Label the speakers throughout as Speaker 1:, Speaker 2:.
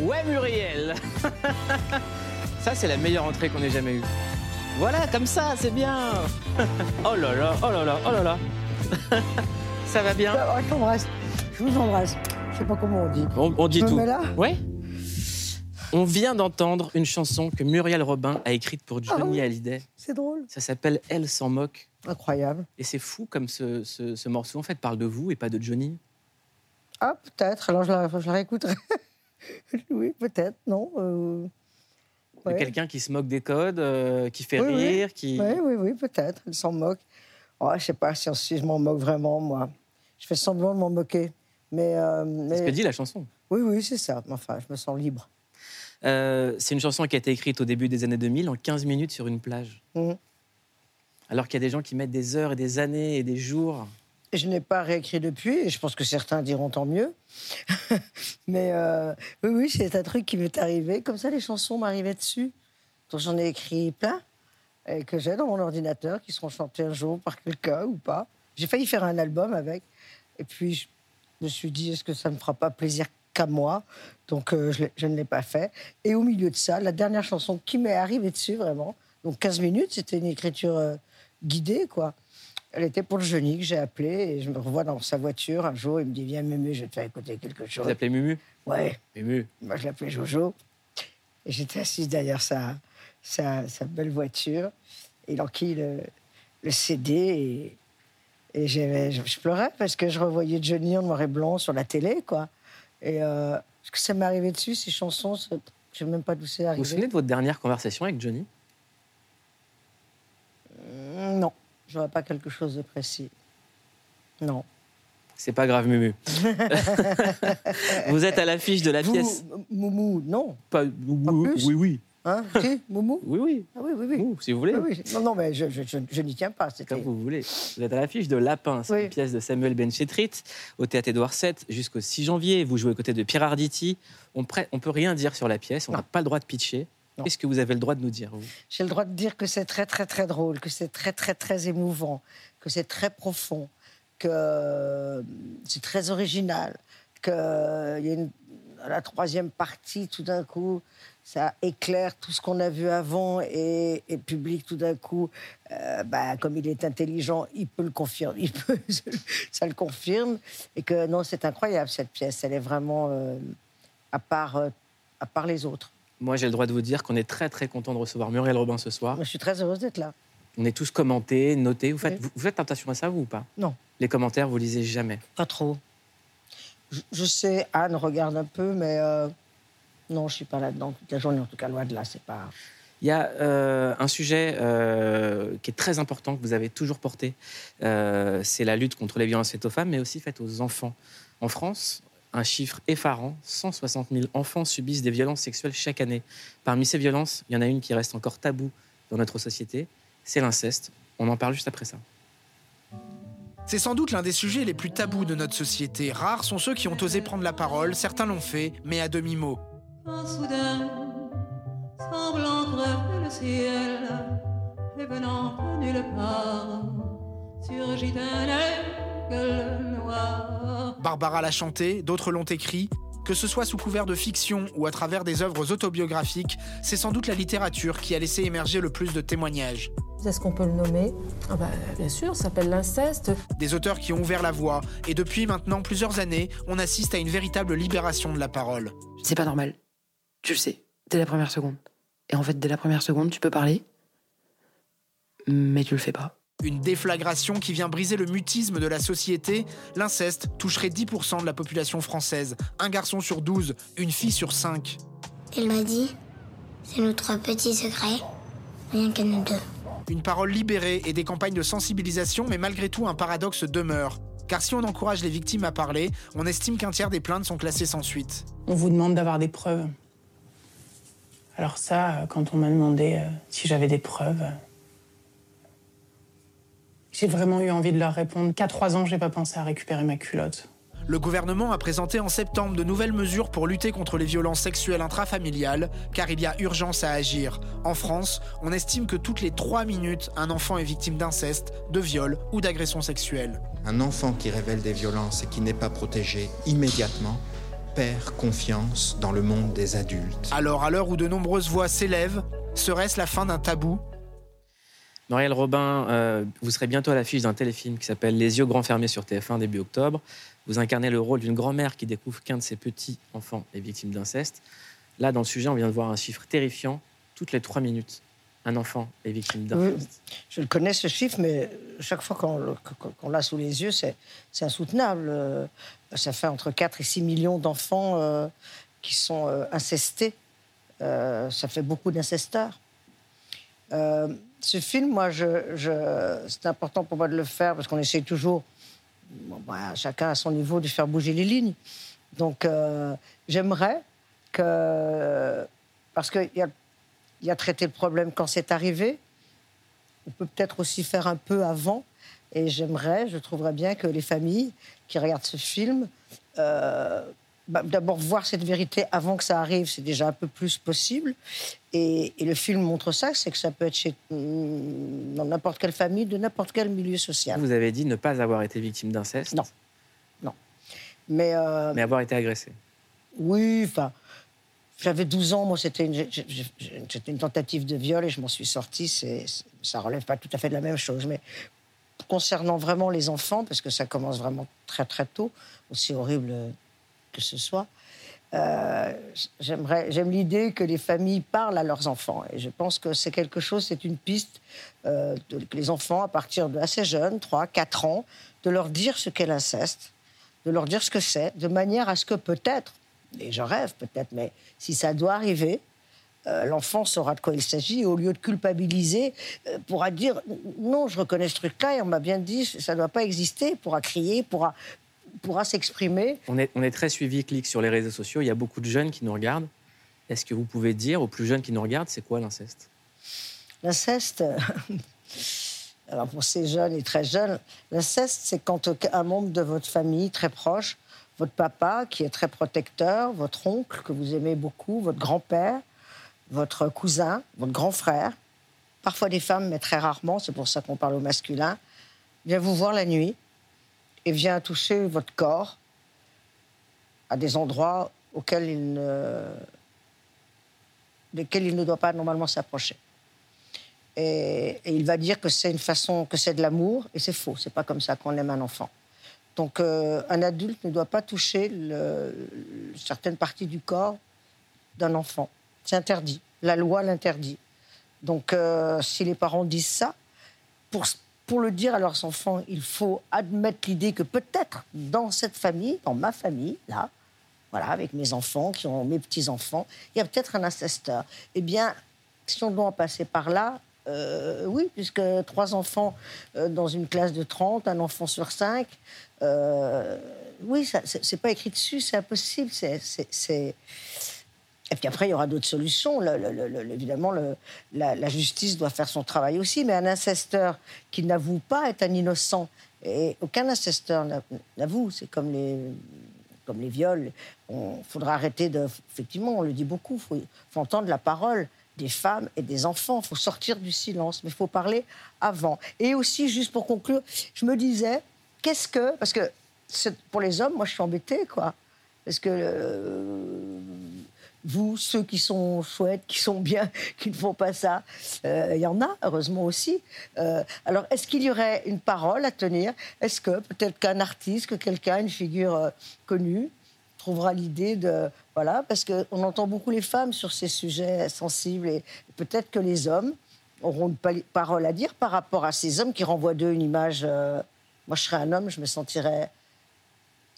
Speaker 1: Ouais, Muriel Ça, c'est la meilleure entrée qu'on ait jamais eue. Voilà, comme ça, c'est bien Oh là là, oh là là, oh là là Ça va bien
Speaker 2: Ah, Je t'embrasse. Je vous embrasse. Je sais pas comment on dit.
Speaker 1: On, on dit
Speaker 2: Je me
Speaker 1: tout.
Speaker 2: mets là
Speaker 1: Ouais On vient d'entendre une chanson que Muriel Robin a écrite pour Johnny
Speaker 2: Ah
Speaker 1: Hallyday.
Speaker 2: C'est drôle.
Speaker 1: Ça s'appelle Elle s'en moque.
Speaker 2: Incroyable.
Speaker 1: Et c'est fou comme ce, ce- ce morceau, en fait, parle de vous et pas de Johnny.
Speaker 2: Ah, peut-être. Alors, je la, je la réécouterai. oui, peut-être. Non. euh, ouais.
Speaker 1: quelqu'un qui se moque des codes, euh, qui fait
Speaker 2: Oui, oui.
Speaker 1: rire, qui...
Speaker 2: Oui, oui, oui, peut-être. Elle s'en moque. Oh, je sais pas si, si je m'en moque vraiment, moi. Je fais semblant de m'en moquer. Mais, euh,
Speaker 1: C'est ce
Speaker 2: mais-
Speaker 1: que dit la chanson.
Speaker 2: Oui, oui, c'est ça. Enfin, je me sens libre.
Speaker 1: Euh, c'est une chanson qui a été écrite au début des années 2000 en 15 minutes sur une plage.
Speaker 2: Mhm.
Speaker 1: Alors qu'il y a des gens qui mettent des heures et des années et des jours.
Speaker 2: Je n'ai pas réécrit depuis, et je pense que certains diront tant mieux. Mais euh, oui, c'est un truc qui m'est arrivé. Comme ça, les chansons m'arrivaient dessus. Donc j'en ai écrit plein, et que j'ai dans mon ordinateur, qui seront chantés un jour par quelqu'un ou pas. J'ai failli faire un album avec. Et puis, je me suis dit, est-ce que ça ne me fera pas plaisir qu'à moi? Donc, euh, je ne l'ai pas fait. Et au milieu de ça, la dernière chanson qui m'est arrivée dessus, vraiment, donc 15 minutes, c'était une écriture euh, guidée, quoi. Elle était pour le Johnny que j'ai appelé et je me revois dans sa voiture un jour. Il me dit Viens, Mémé, je vais te faire écouter quelque chose.
Speaker 1: Vous appelez Mumu?
Speaker 2: Ouais,
Speaker 1: Mumu.
Speaker 2: moi je l'appelais Jojo. Et j'étais assise derrière sa, sa, sa belle voiture. Et il enquille le, le CD et, je, je pleurais parce que je revoyais Johnny en noir et blanc sur la télé, quoi. Et euh, parce que ça m'est arrivé dessus, ces chansons, je sais même pas d'où c'est
Speaker 1: Vous
Speaker 2: arrivé.
Speaker 1: vous souvenez de votre dernière conversation avec Johnny
Speaker 2: Mm, Non, je vois pas quelque chose de précis. Non.
Speaker 1: C'est pas grave, Mumu. vous êtes à l'affiche de la
Speaker 2: Vous,
Speaker 1: pièce.
Speaker 2: Moumou, non.
Speaker 1: Pas... Oui,
Speaker 2: plus
Speaker 1: oui, oui.
Speaker 2: Hein Si, Moumou
Speaker 1: Oui, oui.
Speaker 2: Ah oui, oui, oui.
Speaker 1: Si vous voulez.
Speaker 2: Oui. Non, non, mais je, je, je- je n'y tiens pas.
Speaker 1: Comme vous voulez. Vous êtes à l'affiche de Lapin, c'est
Speaker 2: Oui.
Speaker 1: une pièce de Samuel Benchetrit au théâtre Édouard VII jusqu'au 6 janvier. Vous jouez aux côtés de Pierre Arditi. On ne peut rien dire sur la pièce, on n'a pas le droit de pitcher. Qu'est-ce que vous avez le droit de nous dire,
Speaker 2: J'ai le droit de dire que c'est très, très, très drôle, que c'est très, très, très émouvant, que c'est très profond, que euh, c'est très original, que euh, y a une- la troisième partie, tout d'un coup, ça éclaire tout ce qu'on a vu avant et, et le public, tout d'un coup, euh, bah, comme il est intelligent, il peut le confirmer, il peut, ça le confirme. Et que non, c'est incroyable cette pièce, elle est vraiment euh, à, part, euh, à part les autres.
Speaker 1: Moi, j'ai le droit de vous dire qu'on est très, très content de recevoir Muriel Robin ce soir.
Speaker 2: Je suis très heureuse d'être là.
Speaker 1: On est tous commentés, notés. Vous faites,
Speaker 2: Oui.
Speaker 1: vous, vous faites attention à ça, vous ou pas?
Speaker 2: Non.
Speaker 1: Les commentaires, vous lisez jamais?
Speaker 2: Pas trop. Je, je sais, Anne regarde un peu, mais euh, non, je suis pas là-dedans toute la journée. En tout cas, loin de là, c'est pas.
Speaker 1: Il y a euh, un sujet euh, qui est très important que vous avez toujours porté. C'est la lutte contre les violences faites aux femmes, mais aussi faites aux enfants. En France, un chiffre effarant 160 000 enfants subissent des violences sexuelles chaque année. Parmi ces violences, il y en a une qui reste encore taboue dans notre société c'est l'inceste. On en parle juste après ça.
Speaker 3: C'est sans doute l'un des sujets les plus tabous de notre société. Rares sont ceux qui ont osé prendre la parole, certains l'ont fait, mais à demi-mot.
Speaker 4: Quand soudain, semblant crever le ciel, et venant de nulle part, surgit un aigle noir.
Speaker 3: Barbara l'a chanté, d'autres l'ont écrit. Que ce soit sous couvert de fiction ou à travers des œuvres autobiographiques, c'est sans doute la littérature qui a laissé émerger le plus de témoignages.
Speaker 5: Est-ce qu'on peut le nommer?
Speaker 6: Ah bah, bien sûr, ça s'appelle l'inceste.
Speaker 3: Des auteurs qui ont ouvert la voie, et depuis maintenant plusieurs années, on assiste à une véritable libération de la parole.
Speaker 6: C'est pas normal. Tu le sais, dès la première seconde. Et en fait, dès la première seconde, tu peux parler, mais tu le fais pas.
Speaker 3: Une déflagration qui vient briser le mutisme de la société. L'inceste toucherait 10% de la population française. Un garçon sur 12, une fille sur 5.
Speaker 7: Il m'a dit, c'est notre petit secret, rien qu'à nous deux.
Speaker 3: Une parole libérée et des campagnes de sensibilisation, mais malgré tout, un paradoxe demeure. Car si on encourage les victimes à parler, on estime qu'un tiers des plaintes sont classées sans suite.
Speaker 8: On vous demande d'avoir des preuves. Alors ça, euh, quand on m'a demandé euh, si j'avais des preuves, j'ai vraiment eu envie de leur répondre qu'à trois ans, j'ai pas pensé à récupérer ma culotte.
Speaker 3: Le gouvernement a présenté en septembre de nouvelles mesures pour lutter contre les violences sexuelles intrafamiliales, car il y a urgence à agir. En France, on estime que toutes les trois minutes, un enfant est victime d'inceste, de viol ou d'agression sexuelle.
Speaker 9: Un enfant qui révèle des violences et qui n'est pas protégé immédiatement
Speaker 5: perd confiance dans le monde des adultes.
Speaker 3: Alors, à l'heure où de nombreuses voix s'élèvent, serait-ce la fin d'un tabou?
Speaker 1: Muriel Robin, euh, vous serez bientôt à l'affiche d'un téléfilm qui s'appelle Les yeux grands fermés sur TF1 début octobre. Vous incarnez le rôle d'une grand-mère qui découvre qu'un de ses petits-enfants est victime d'inceste. Là, dans le sujet, on vient de voir un chiffre terrifiant. Toutes les trois minutes, un enfant est victime d'inceste.
Speaker 2: Oui, je le connais ce chiffre, mais chaque fois qu'on l'a sous les yeux, c'est insoutenable. Euh, Ça fait entre 4 et 6 millions d'enfants euh, qui sont euh, incestés. Ça fait beaucoup d'incesteurs. Ce film, moi, c'est important pour moi de le faire parce qu'on essaie toujours, bah, chacun à son niveau, de faire bouger les lignes. Donc, euh, j'aimerais que. Parce qu'il y a, il y a traité le problème quand c'est arrivé. On peut peut-être aussi faire un peu avant. Et j'aimerais, je trouverais bien que les familles qui regardent ce film, euh, bah, d'abord voir cette vérité avant que ça arrive, c'est déjà un peu plus possible. Et, et le film montre ça, c'est que ça peut être chez, mm, dans n'importe quelle famille, de n'importe quel milieu social.
Speaker 1: Vous avez dit ne pas avoir été victime d'inceste,
Speaker 2: Non. Mais, euh,
Speaker 1: mais avoir été agressé.
Speaker 2: Oui, enfin, j'avais 12 ans, moi c'était une, tentative de viol et je m'en suis sortie. C'est, c'est- ça relève pas tout à fait de la même chose, mais concernant vraiment les enfants, parce que ça commence vraiment très très tôt, aussi horrible que ce soit. euh, j'aime l'idée que les familles parlent à leurs enfants. Et je pense que c'est quelque chose, c'est une piste euh, que les enfants, à partir de assez jeunes, 3, 4 ans, de leur dire ce qu'est l'inceste, de leur dire ce que c'est, de manière à ce que peut-être, et je rêve peut-être, mais si ça doit arriver, euh, l'enfant saura de quoi il s'agit au lieu de culpabiliser, euh, pourra dire non, je reconnais ce truc-là et on m'a bien dit ça ne doit pas exister, pourra crier, pourra, pourra s'exprimer.
Speaker 1: On est, on est très suivi, clic sur les réseaux sociaux. Il y a beaucoup de jeunes qui nous regardent. Est-ce que vous pouvez dire aux plus jeunes qui nous regardent, c'est quoi l'inceste?
Speaker 2: L'inceste, alors pour ces jeunes et très jeunes, l'inceste, c'est quand un membre de votre famille très proche, votre papa qui est très protecteur, votre oncle que vous aimez beaucoup, votre grand-père, votre cousin, votre grand frère, parfois des femmes, mais très rarement, c'est pour ça qu'on parle au masculin, vient vous voir la nuit et vient toucher votre corps à des endroits auxquels il ne, desquels il ne doit pas normalement s'approcher. Et, il va dire que c'est une façon, que c'est de l'amour, et c'est faux. C'est pas comme ça qu'on aime un enfant. Donc, euh, un adulte ne doit pas toucher certaines parties du corps d'un enfant. C'est interdit. La loi l'interdit. Donc, euh, si les parents disent ça, pour, pour le dire à leurs enfants, il faut admettre l'idée que peut-être dans cette famille, dans ma famille, là, voilà, avec mes enfants, qui ont mes petits-enfants, il y a peut-être un incesteur. Eh bien, si on doit en passer par là, euh, oui, puisque trois enfants euh, dans une classe de 30, un enfant sur cinq, euh, oui, c'est pas écrit dessus, c'est impossible. c'est- Et puis après, il y aura d'autres solutions. Le- évidemment, la, justice doit faire son travail aussi, mais un incesteur qui n'avoue pas est un innocent. Et aucun incesteur n'a- n'avoue. C'est comme les, comme les viols. Il faudra arrêter de. Effectivement, on le dit beaucoup. Il faut, entendre la parole des femmes et des enfants. Il faut sortir du silence, mais il faut parler avant. Et aussi, juste pour conclure, je me disais, qu'est-ce que. Parce que pour les hommes, moi, je suis embêtée, quoi. Parce que. euh, vous, ceux qui sont chouettes, qui sont bien, qui ne font pas ça, euh, il y en a, heureusement aussi. Euh, alors, est-ce qu'il y aurait une parole à tenir? Est-ce que peut-être qu'un artiste, que quelqu'un, une figure euh, connue, trouvera l'idée de... Voilà, parce qu'on entend beaucoup les femmes sur ces sujets sensibles et peut-être que les hommes auront une parole à dire par rapport à ces hommes qui renvoient d'eux une image... euh, moi, je serais un homme, je me sentirais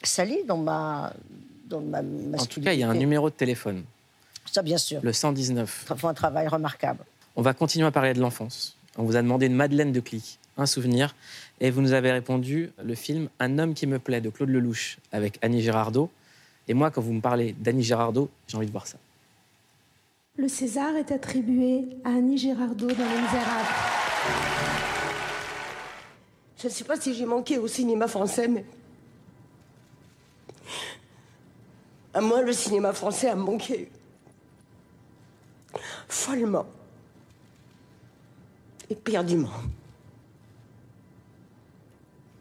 Speaker 2: sali dans ma, dans ma.
Speaker 1: En tout cas, il y a un numéro de téléphone,
Speaker 2: Ça, bien sûr.
Speaker 1: le 119.
Speaker 2: Ils font un travail remarquable.
Speaker 1: On va continuer à parler de l'enfance. On vous a demandé une Madeleine de clic, un souvenir, et vous nous avez répondu le film Un homme qui me plaît de Claude Lelouch avec Annie Girardot. Et moi, quand vous me parlez d'Annie Girardot, j'ai envie de voir ça.
Speaker 9: Le César est attribué à Annie Girardot dans Les Misérables.
Speaker 10: Je ne sais pas si j'ai manqué au cinéma français, mais. À moi, le cinéma français a manqué. Follement. Éperdument.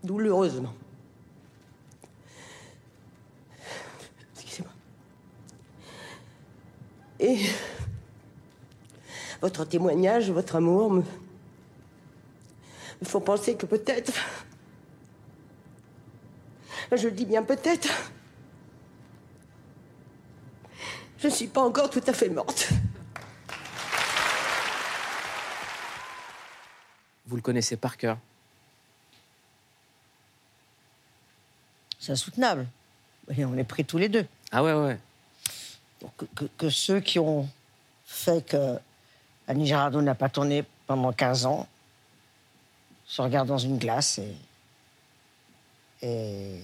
Speaker 10: Douloureusement. Excusez-moi. Et votre témoignage, votre amour me, me font penser que peut-être, je le dis bien peut-être, je ne suis pas encore tout à fait morte.
Speaker 1: Vous le connaissez par cœur.
Speaker 2: C'est insoutenable. Et on est pris tous les deux.
Speaker 1: Ah ouais, ouais.
Speaker 2: Donc, que, ceux qui ont fait que Annie Girardot n'a pas tourné pendant 15 ans se regardent dans une glace et. et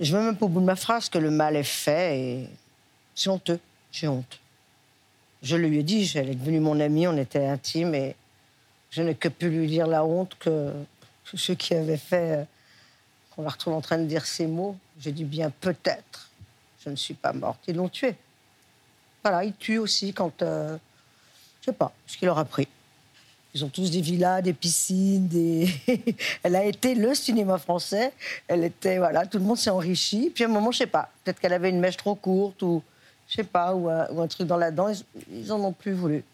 Speaker 2: je ne vais même pas au bout de ma phrase que le mal est fait et c'est honteux. J'ai honte. Je lui ai dit, elle est devenue mon amie, on était intimes et je n'ai que pu lui dire la honte que ceux qui avaient fait euh, qu'on la retrouve en train de dire ces mots. J'ai dit bien peut-être, je ne suis pas morte. Ils l'ont tuée. Voilà, ils tuent aussi quand, euh, je sais pas, ce qu'il leur a pris. Ils ont tous des villas, des piscines, des. elle a été le cinéma français. Elle était, voilà, tout le monde s'est enrichi. Puis à un moment, je sais pas, peut-être qu'elle avait une mèche trop courte ou, je sais pas, ou un, ou un truc dans la dent. Ils, ils en ont plus voulu.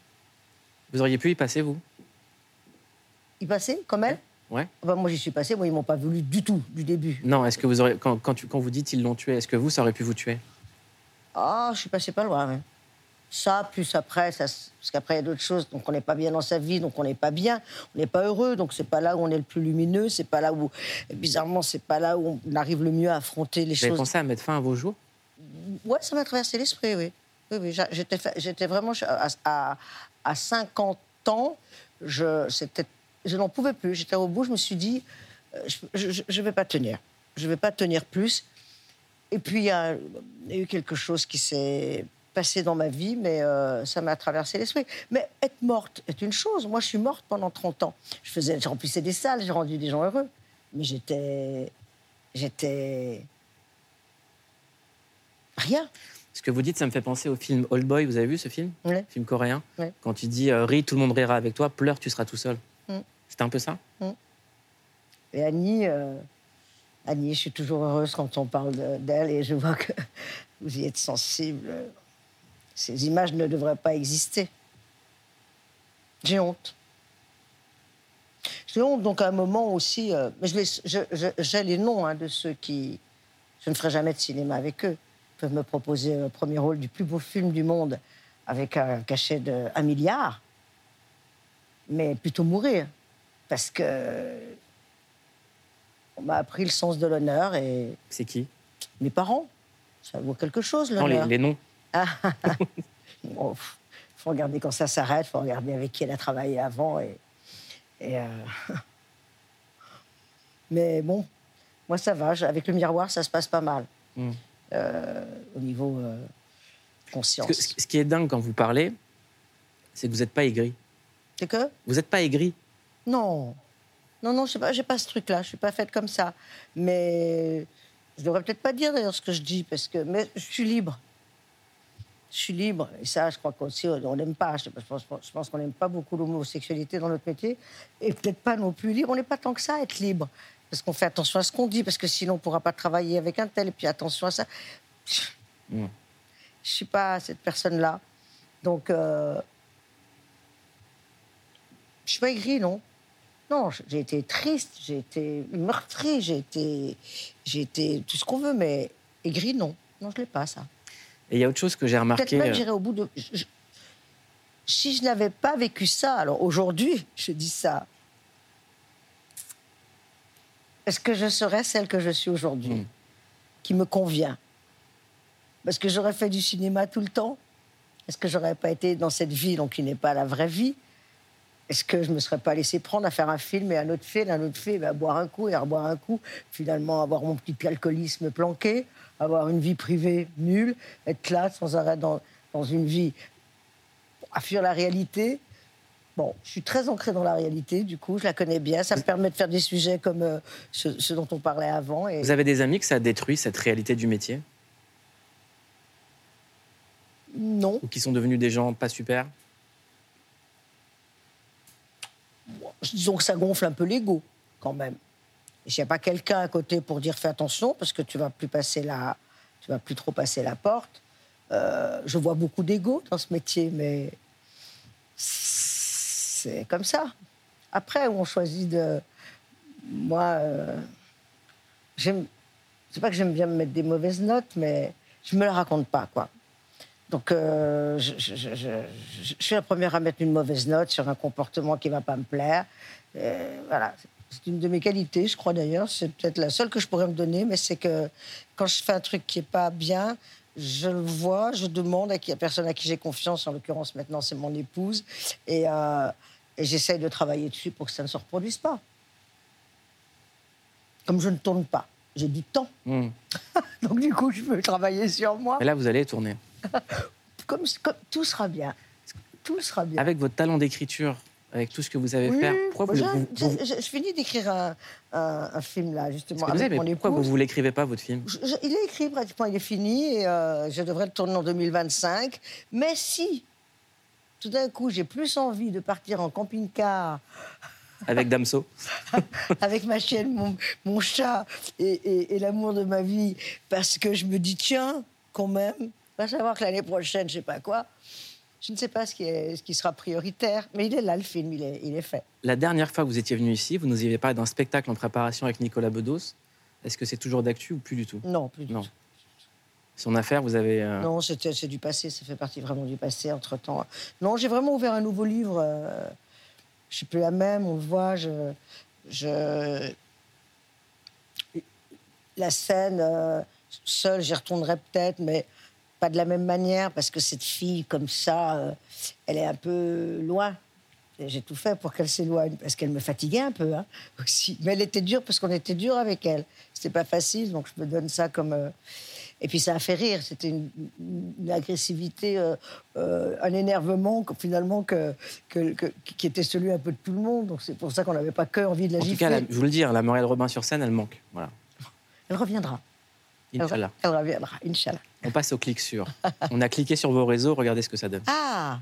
Speaker 1: Vous auriez pu y passer, vous?
Speaker 2: Ils passaient comme elle?
Speaker 1: Ouais.
Speaker 2: Ah bah, Moi, j'y suis passée. Moi, ils m'ont pas voulu du tout, du début.
Speaker 1: Non, est-ce que vous auriez. Quand, quand, tu- quand vous dites ils l'ont tué, est-ce que vous, ça aurait pu vous tuer?
Speaker 2: Ah, je suis passée pas loin. ouais. Ça, plus après, ça, parce qu'après, il y a d'autres choses. Donc, on n'est pas bien dans sa vie, donc on n'est pas bien. On n'est pas heureux, donc c'est pas là où on est le plus lumineux. C'est pas là où, bizarrement, c'est pas là où on arrive le mieux à affronter les
Speaker 1: Vous avez
Speaker 2: choses.
Speaker 1: pensé à mettre fin à vos jours
Speaker 2: Ouais, ça m'a traversé l'esprit, oui. J'étais, vraiment à, à, à 50 ans, je, n'en pouvais plus. J'étais au bout, je me suis dit, euh, je ne vais pas tenir. Je ne vais pas tenir plus. Et puis, il y, a il y a eu quelque chose qui s'est passé dans ma vie, mais euh, ça m'a traversé l'esprit. Mais être morte est une chose. Moi, je suis morte pendant 30 ans. Je, faisais, je remplissais des salles, j'ai rendu des gens heureux. Mais j'étais. J'étais. Rien.
Speaker 1: Ce que vous dites, ça me fait penser au film Old Boy. Vous avez vu ce film?
Speaker 2: Ouais.
Speaker 1: Film coréen. Quand tu dis euh, ris, tout le monde rira avec toi, pleure, tu seras tout seul.
Speaker 2: Mm.
Speaker 1: C'était un peu ça?
Speaker 2: Et Annie, euh, Annie, je suis toujours heureuse quand on parle de- d'elle et je vois que vous y êtes sensible. Ces images ne devraient pas exister. J'ai honte. J'ai honte, donc à un moment aussi. euh, mais j'ai les noms hein, de ceux qui. Je ne ferai jamais de cinéma avec eux. Peuvent me proposer un premier rôle du plus beau film du monde avec un cachet de 1 milliard, mais plutôt mourir. Parce que on m'a appris le sens de l'honneur et
Speaker 1: C'est qui?
Speaker 2: mes parents. Ça vaut quelque chose,
Speaker 1: Non, les,
Speaker 2: l'honneur.
Speaker 1: les noms.
Speaker 2: Ah, Bon, pff, faut regarder quand ça s'arrête, faut regarder avec qui elle a travaillé avant. Et, et, euh, Mais bon, moi ça va. Avec le miroir, ça se passe pas mal.
Speaker 1: Mm.
Speaker 2: Euh, au niveau euh, conscience.
Speaker 1: Que ce qui est dingue quand vous parlez, c'est que vous n'êtes pas aigri.
Speaker 2: C'est que?
Speaker 1: Vous n'êtes pas aigri.
Speaker 2: Non. Non, non, je sais pas, ce truc-là. Je suis pas faite comme ça. Mais je devrais peut-être pas dire d'ailleurs ce que je dis parce que mais je suis libre. Je suis libre et ça, je crois qu'aussi on n'aime pas. Je pense, je pense qu'on n'aime pas beaucoup l'homosexualité dans notre métier et peut-être pas non plus libre. On n'est pas tant que ça à être libre parce qu'on fait attention à ce qu'on dit parce que sinon on pourra pas travailler avec un tel et puis attention à ça.
Speaker 1: Mm.
Speaker 2: Je suis pas cette personne-là. Donc euh, je suis pas aigrie, non. Non, j'ai été triste, j'ai été meurtrie, j'ai été, j'ai été tout ce qu'on veut, mais aigrie, non. Non, je l'ai pas, ça.
Speaker 1: Et il y a autre chose que j'ai
Speaker 2: Peut-être
Speaker 1: remarqué.
Speaker 2: même
Speaker 1: euh,
Speaker 2: j'irai au bout de. je- si je n'avais pas vécu ça, alors aujourd'hui, je dis ça. Est-ce que je serais celle que je suis aujourd'hui,
Speaker 1: Mm.
Speaker 2: qui me convient. Parce que j'aurais fait du cinéma tout le temps. Est-ce que j'aurais pas été dans cette vie, donc qui n'est pas la vraie vie? Est-ce que je me serais pas laissé prendre à faire un film et un autre film, un autre film, à boire un coup et à reboire un coup, finalement avoir mon petit alcoolisme planqué, avoir une vie privée nulle, être là sans arrêt dans, dans une vie à fuir la réalité Bon, je suis très ancrée dans la réalité, du coup, je la connais bien. Ça me permet de faire des sujets comme euh, ce, ce dont on parlait avant. Et...
Speaker 1: Vous avez des amis que ça a détruit, cette réalité du métier?
Speaker 2: Non.
Speaker 1: Ou qui sont devenus des gens pas super?
Speaker 2: Disons que ça gonfle un peu l'ego, quand même. S'il n'y a pas quelqu'un à côté pour dire fais attention, parce que tu vas plus passer la, tu vas plus trop passer la porte, Euh, je vois beaucoup d'ego dans ce métier, mais c'est comme ça. Après, on choisit de. Moi, euh, j'aime. C'est pas que j'aime bien me mettre des mauvaises notes, mais je me la raconte pas, quoi. Donc, euh, je, suis la première à mettre une mauvaise note sur un comportement qui va pas me plaire. Voilà, c'est une de mes qualités, je crois d'ailleurs. C'est peut-être la seule que je pourrais me donner, mais c'est que quand je fais un truc qui est pas bien, je le vois, je demande à qui, à personne à qui j'ai confiance. En l'occurrence, maintenant, c'est mon épouse, et, euh, et j'essaye de travailler dessus pour que ça ne se reproduise pas. Comme je ne tourne pas, j'ai du temps,
Speaker 1: Hmm.
Speaker 2: donc du coup, je peux travailler sur moi.
Speaker 1: Et là, vous allez tourner.
Speaker 2: Comme, comme- tout sera bien, tout sera bien.
Speaker 1: Avec votre talent d'écriture, avec tout ce que vous savez
Speaker 2: Oui,
Speaker 1: faire, pourquoi
Speaker 2: moi,
Speaker 1: vous, vous-
Speaker 2: je finis d'écrire un, un- un film là, justement, avec
Speaker 1: savez,
Speaker 2: mon
Speaker 1: pourquoi vous ne l'écrivez pas, votre film?
Speaker 2: Je- je- il est écrit pratiquement, il est fini et euh, je devrais le tourner en 2025. Mais si, tout d'un coup, j'ai plus envie de partir en camping-car
Speaker 1: Avec Damso
Speaker 2: avec ma chienne, mon, mon chat et, et- et l'amour de ma vie, parce que je me dis, tiens, quand même, va savoir que l'année prochaine, je sais pas quoi, je ne sais pas ce qui, est, ce qui sera prioritaire, mais il est là, le film, il est, il est fait.
Speaker 1: La dernière fois que vous étiez venu ici, vous nous aviez parlé d'un spectacle en préparation avec Nicolas Bedos. Est-ce que c'est toujours d'actu ou plus du tout?
Speaker 2: Non, plus du
Speaker 1: Non.
Speaker 2: tout.
Speaker 1: Son affaire, vous avez. euh,
Speaker 2: Non, c'est du passé, ça fait partie vraiment du passé entre-temps. Non, j'ai vraiment ouvert un nouveau livre. euh, je suis plus la même, on le voit. Je. La scène, euh, seule, j'y retournerai peut-être, mais pas de la même manière, parce que cette fille, comme ça, euh, elle est un peu loin. J'ai tout fait pour qu'elle s'éloigne, parce qu'elle me fatiguait un peu hein, aussi. Mais elle était dure, parce qu'on était dur avec elle. C'était pas facile, donc je me donne ça comme. Et puis ça a fait rire. C'était une, une agressivité, euh, euh, un énervement que, finalement que, que- que- qui était celui un peu de tout le monde. Donc c'est pour ça qu'on n'avait pas que envie de la
Speaker 1: En tout
Speaker 2: gifler.
Speaker 1: cas, la- je vous le dis, hein, la Muriel Robin sur scène, elle manque. Voilà.
Speaker 2: Elle reviendra. Elle,
Speaker 1: Inch'Allah.
Speaker 2: elle reviendra, Inch'Allah.
Speaker 1: On passe au clic sur. On a cliqué sur vos réseaux, regardez ce que ça donne.
Speaker 2: Ah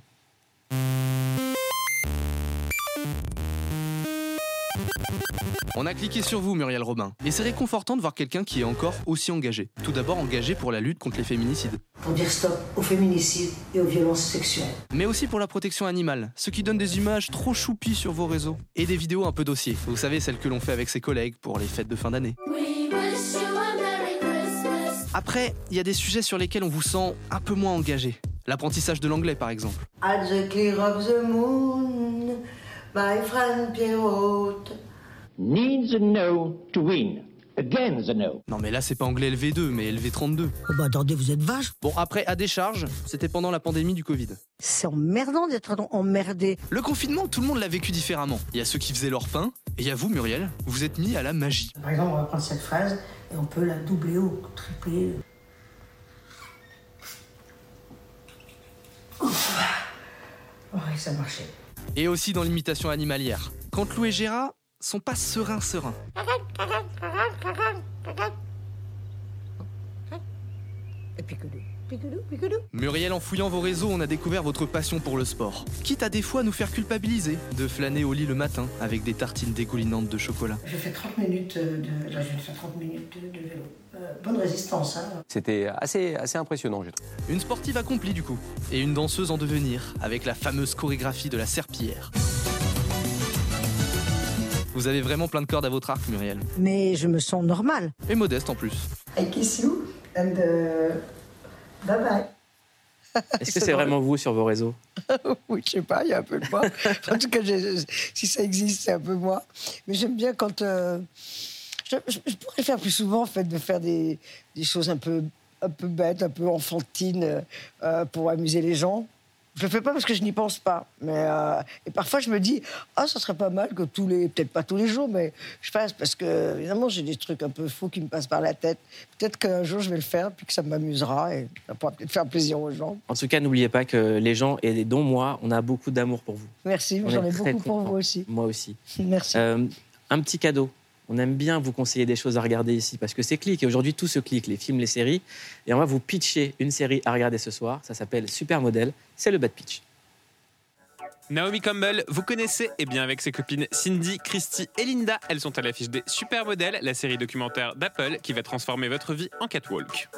Speaker 11: On a cliqué sur vous, Muriel Robin. Et c'est réconfortant de voir quelqu'un qui est encore aussi engagé. Tout d'abord engagé pour la lutte contre les féminicides.
Speaker 2: Pour dire stop au féminicide et aux violences sexuelles.
Speaker 11: Mais aussi pour la protection animale, ce qui donne des images trop choupies sur vos réseaux. Et des vidéos un peu dossiers. Vous savez, celles que l'on fait avec ses collègues pour les fêtes de fin d'année. Après, il y a des sujets sur lesquels on vous sent un peu moins engagé. L'apprentissage de l'anglais, par exemple.
Speaker 2: At the clear of the moon, my friend Pierrot.
Speaker 12: Needs a no to win. Again the no.
Speaker 11: Non mais là c'est pas anglais LV2 mais LV32.
Speaker 2: Oh bah attendez, vous êtes vache.
Speaker 11: Bon après à décharge, c'était pendant la pandémie du Covid.
Speaker 2: C'est emmerdant d'être emmerdé.
Speaker 11: Le confinement, tout le monde l'a vécu différemment. Il y a ceux qui faisaient leur pain, et il y a vous Muriel, vous êtes mis à la magie.
Speaker 2: Par exemple, on va prendre cette phrase et on peut la doubler ou tripler. Ouf. Oui, ça marchait.
Speaker 11: Et aussi dans l'imitation animalière. Quand Lou et Gérard sont pas sereins sereins. Muriel, en fouillant vos réseaux, on a découvert votre passion pour le sport. Quitte à des fois nous faire culpabiliser de flâner au lit le matin avec des tartines dégoulinantes de chocolat.
Speaker 2: J'ai fait 30 minutes de, là, je vais faire 30 minutes de, de vélo. Euh, bonne résistance, hein.
Speaker 13: C'était assez, assez impressionnant, j'ai trouvé.
Speaker 11: Une sportive accomplie du coup, et une danseuse en devenir, avec la fameuse chorégraphie de la serpillière. Vous avez vraiment plein de cordes à votre arc, Muriel.
Speaker 2: Mais je me sens normale.
Speaker 11: Et modeste en plus.
Speaker 2: I kiss you and uh, bye bye.
Speaker 1: Est-ce que c'est vraiment vous sur vos réseaux
Speaker 2: oui, je sais pas, il y a un peu de moi. en tout cas, si ça existe, c'est un peu moi. Mais j'aime bien quand. euh, je, je- pourrais faire plus souvent, en fait, de faire des, des choses un peu, un peu bêtes, un peu enfantines euh, euh, pour amuser les gens. Je le fais pas parce que je n'y pense pas. Mais, euh, et parfois, je me dis, ah, ça serait pas mal que tous les. Peut-être pas tous les jours, mais je fasse parce que, évidemment, j'ai des trucs un peu fous qui me passent par la tête. Peut-être qu'un jour, je vais le faire, puis que ça m'amusera et ça pourra peut-être faire plaisir aux gens.
Speaker 1: En tout cas, n'oubliez pas que les gens, et dont moi, on a beaucoup d'amour pour vous.
Speaker 2: Merci, j'en ai beaucoup pour vous aussi.
Speaker 1: Moi aussi.
Speaker 2: Merci.
Speaker 1: Euh, un petit cadeau. On aime bien vous conseiller des choses à regarder ici parce que c'est clic et aujourd'hui tout se clique, les films, les séries. Et on va vous pitcher une série à regarder ce soir. Ça s'appelle Supermodel. C'est le bad pitch.
Speaker 14: Naomi Campbell, vous connaissez Eh bien, avec ses copines Cindy, Christy et Linda, elles sont à l'affiche des Supermodels, la série documentaire d'Apple qui va transformer votre vie en catwalk.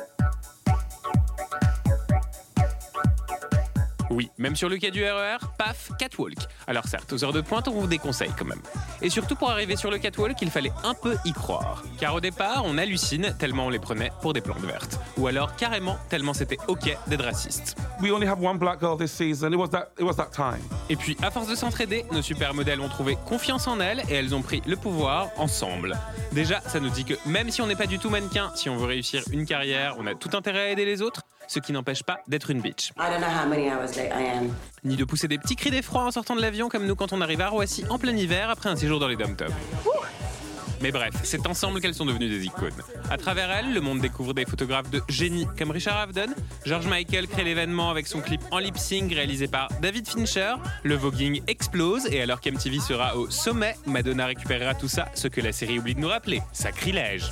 Speaker 14: Oui, même sur le quai du RER, paf, catwalk. Alors certes, aux heures de pointe, on vous déconseille quand même. Et surtout pour arriver sur le catwalk, il fallait un peu y croire. Car au départ, on hallucine tellement on les prenait pour des plantes vertes. Ou alors carrément tellement c'était ok d'être raciste.
Speaker 15: We only have one black girl this season. It was that. It was that time.
Speaker 14: Et puis, à force de s'entraider, nos supermodèles ont trouvé confiance en elles et elles ont pris le pouvoir ensemble. Déjà, ça nous dit que même si on n'est pas du tout mannequin, si on veut réussir une carrière, on a tout intérêt à aider les autres, ce qui n'empêche pas d'être une bitch.
Speaker 10: I don't know how many hours late I am.
Speaker 14: Ni de pousser des petits cris d'effroi en sortant de l'avion comme nous quand on arrive à Roissy en plein hiver après un séjour dans les dom Mais bref, c'est ensemble qu'elles sont devenues des icônes. À travers elles, le monde découvre des photographes de génie comme Richard Avedon. George Michael crée l'événement avec son clip en lip sync réalisé par David Fincher. Le voguing explose et alors qu'MTV sera au sommet, Madonna récupérera tout ça, ce que la série oublie de nous rappeler. Sacrilège.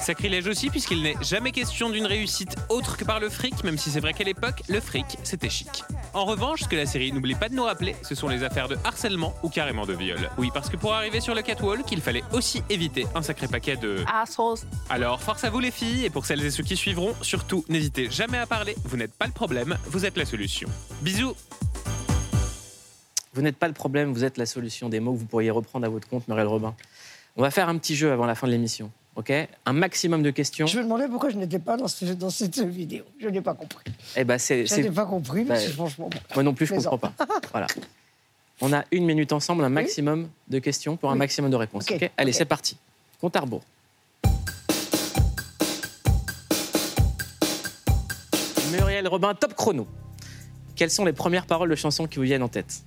Speaker 14: Sacrilège aussi puisqu'il n'est jamais question d'une réussite autre que par le fric, même si c'est vrai qu'à l'époque, le fric, c'était chic. En revanche, ce que la série n'oublie pas de nous rappeler, ce sont les affaires de harcèlement ou carrément de viol. Oui, parce que pour arriver sur le catwalk, il fallait aussi éviter un sacré paquet de...
Speaker 8: Assholes.
Speaker 14: Alors, force à vous les filles, et pour celles et ceux qui suivront, surtout, n'hésitez jamais à parler, vous n'êtes pas le problème, vous êtes la solution. Bisous
Speaker 1: Vous n'êtes pas le problème, vous êtes la solution. Des mots que vous pourriez reprendre à votre compte, Muriel Robin. On va faire un petit jeu avant la fin de l'émission. OK? Un maximum de questions.
Speaker 2: Je me demandais pourquoi je n'étais pas dans, ce- dans cette vidéo. Je n'ai pas compris.
Speaker 1: Eh ben, c'est,
Speaker 2: Je
Speaker 1: c'est-
Speaker 2: n'ai pas compris, mais c'est franchement.
Speaker 1: Moi non plus, je
Speaker 2: Plaisant.
Speaker 1: comprends pas. Voilà. On a une minute ensemble, un maximum de questions pour un
Speaker 2: Oui.
Speaker 1: maximum de réponses.
Speaker 2: Ok,
Speaker 1: ok? Allez, c'est parti. Compte à rebours. Muriel Robin, top chrono. Quelles sont les premières paroles de chansons qui vous viennent en tête?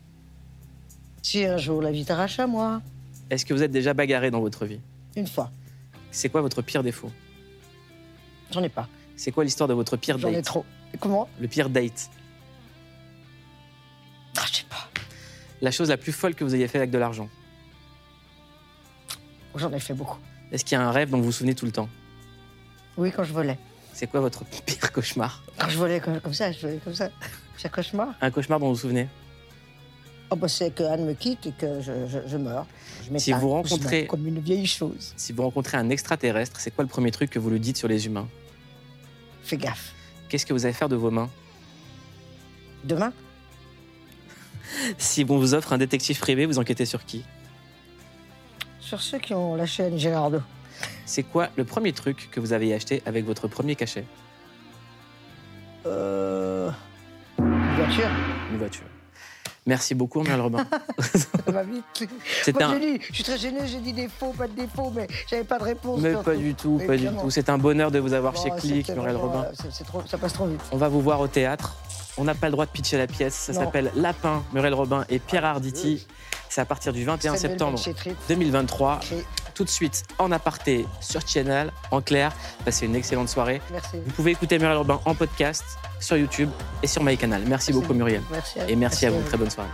Speaker 2: Si un jour la vie t'arrache à moi,
Speaker 1: Est-ce que vous êtes déjà bagarré dans votre vie?
Speaker 2: Une fois,
Speaker 1: C'est quoi votre pire défaut
Speaker 2: j'en ai pas.
Speaker 1: C'est quoi l'histoire de votre pire
Speaker 2: J'en ai
Speaker 1: date
Speaker 2: trop. Comment
Speaker 1: Le pire date
Speaker 2: Ah, Je sais pas.
Speaker 1: La chose la plus folle que vous ayez fait avec de l'argent
Speaker 2: J'en ai fait beaucoup.
Speaker 1: Est-ce qu'il y a un rêve dont vous vous souvenez tout le temps
Speaker 2: Oui, quand je volais.
Speaker 1: C'est quoi votre pire cauchemar
Speaker 2: Quand je volais comme, comme ça, je volais comme ça. C'est un cauchemar.
Speaker 1: Un cauchemar dont vous vous souvenez
Speaker 2: Oh, bah, c'est que Anne me quitte et que je, je, je meurs. Je
Speaker 1: Si vous rencontrez-
Speaker 2: Comme une vieille chose.
Speaker 1: Si vous rencontrez un extraterrestre, c'est quoi le premier truc que vous lui dites sur les humains?
Speaker 2: Fais gaffe.
Speaker 1: Qu'est-ce que vous allez faire de vos mains?
Speaker 2: Demain,
Speaker 1: Si on vous offre un détective privé, vous enquêtez sur qui?
Speaker 2: Sur ceux qui ont lâché Anne Girardot.
Speaker 1: C'est quoi le premier truc que vous avez acheté avec votre premier cachet?
Speaker 2: Euh... Une voiture.
Speaker 1: Une voiture. Merci beaucoup, Muriel Robin.
Speaker 2: Ça va vite. Moi,
Speaker 1: un-
Speaker 2: dit, je suis très gêné, j'ai dit des faux, pas de défauts, mais j'avais pas de réponse.
Speaker 1: Mais pas du tout, pas du tout. C'est un bonheur de vous avoir
Speaker 2: Bon,
Speaker 1: chez Click, Muriel Robin.
Speaker 2: trop- ça passe trop vite.
Speaker 1: On va vous voir au théâtre. On n'a pas le droit de pitcher la pièce. Ça s'appelle Lapin, Muriel Robin et Pierre Arditi. C'est à partir du 21
Speaker 2: Samuel
Speaker 1: septembre
Speaker 2: Benchetrit.
Speaker 1: 2023.
Speaker 2: Écrit.
Speaker 1: Tout de suite en aparté sur Channel, en clair. Passez une excellente soirée.
Speaker 2: Merci.
Speaker 1: Vous pouvez écouter Muriel Robin en podcast sur YouTube et sur MyCanal. Merci beaucoup, Muriel.
Speaker 2: Merci à-
Speaker 1: Et merci,
Speaker 2: merci
Speaker 1: à
Speaker 2: vous.
Speaker 1: Très bonne soirée.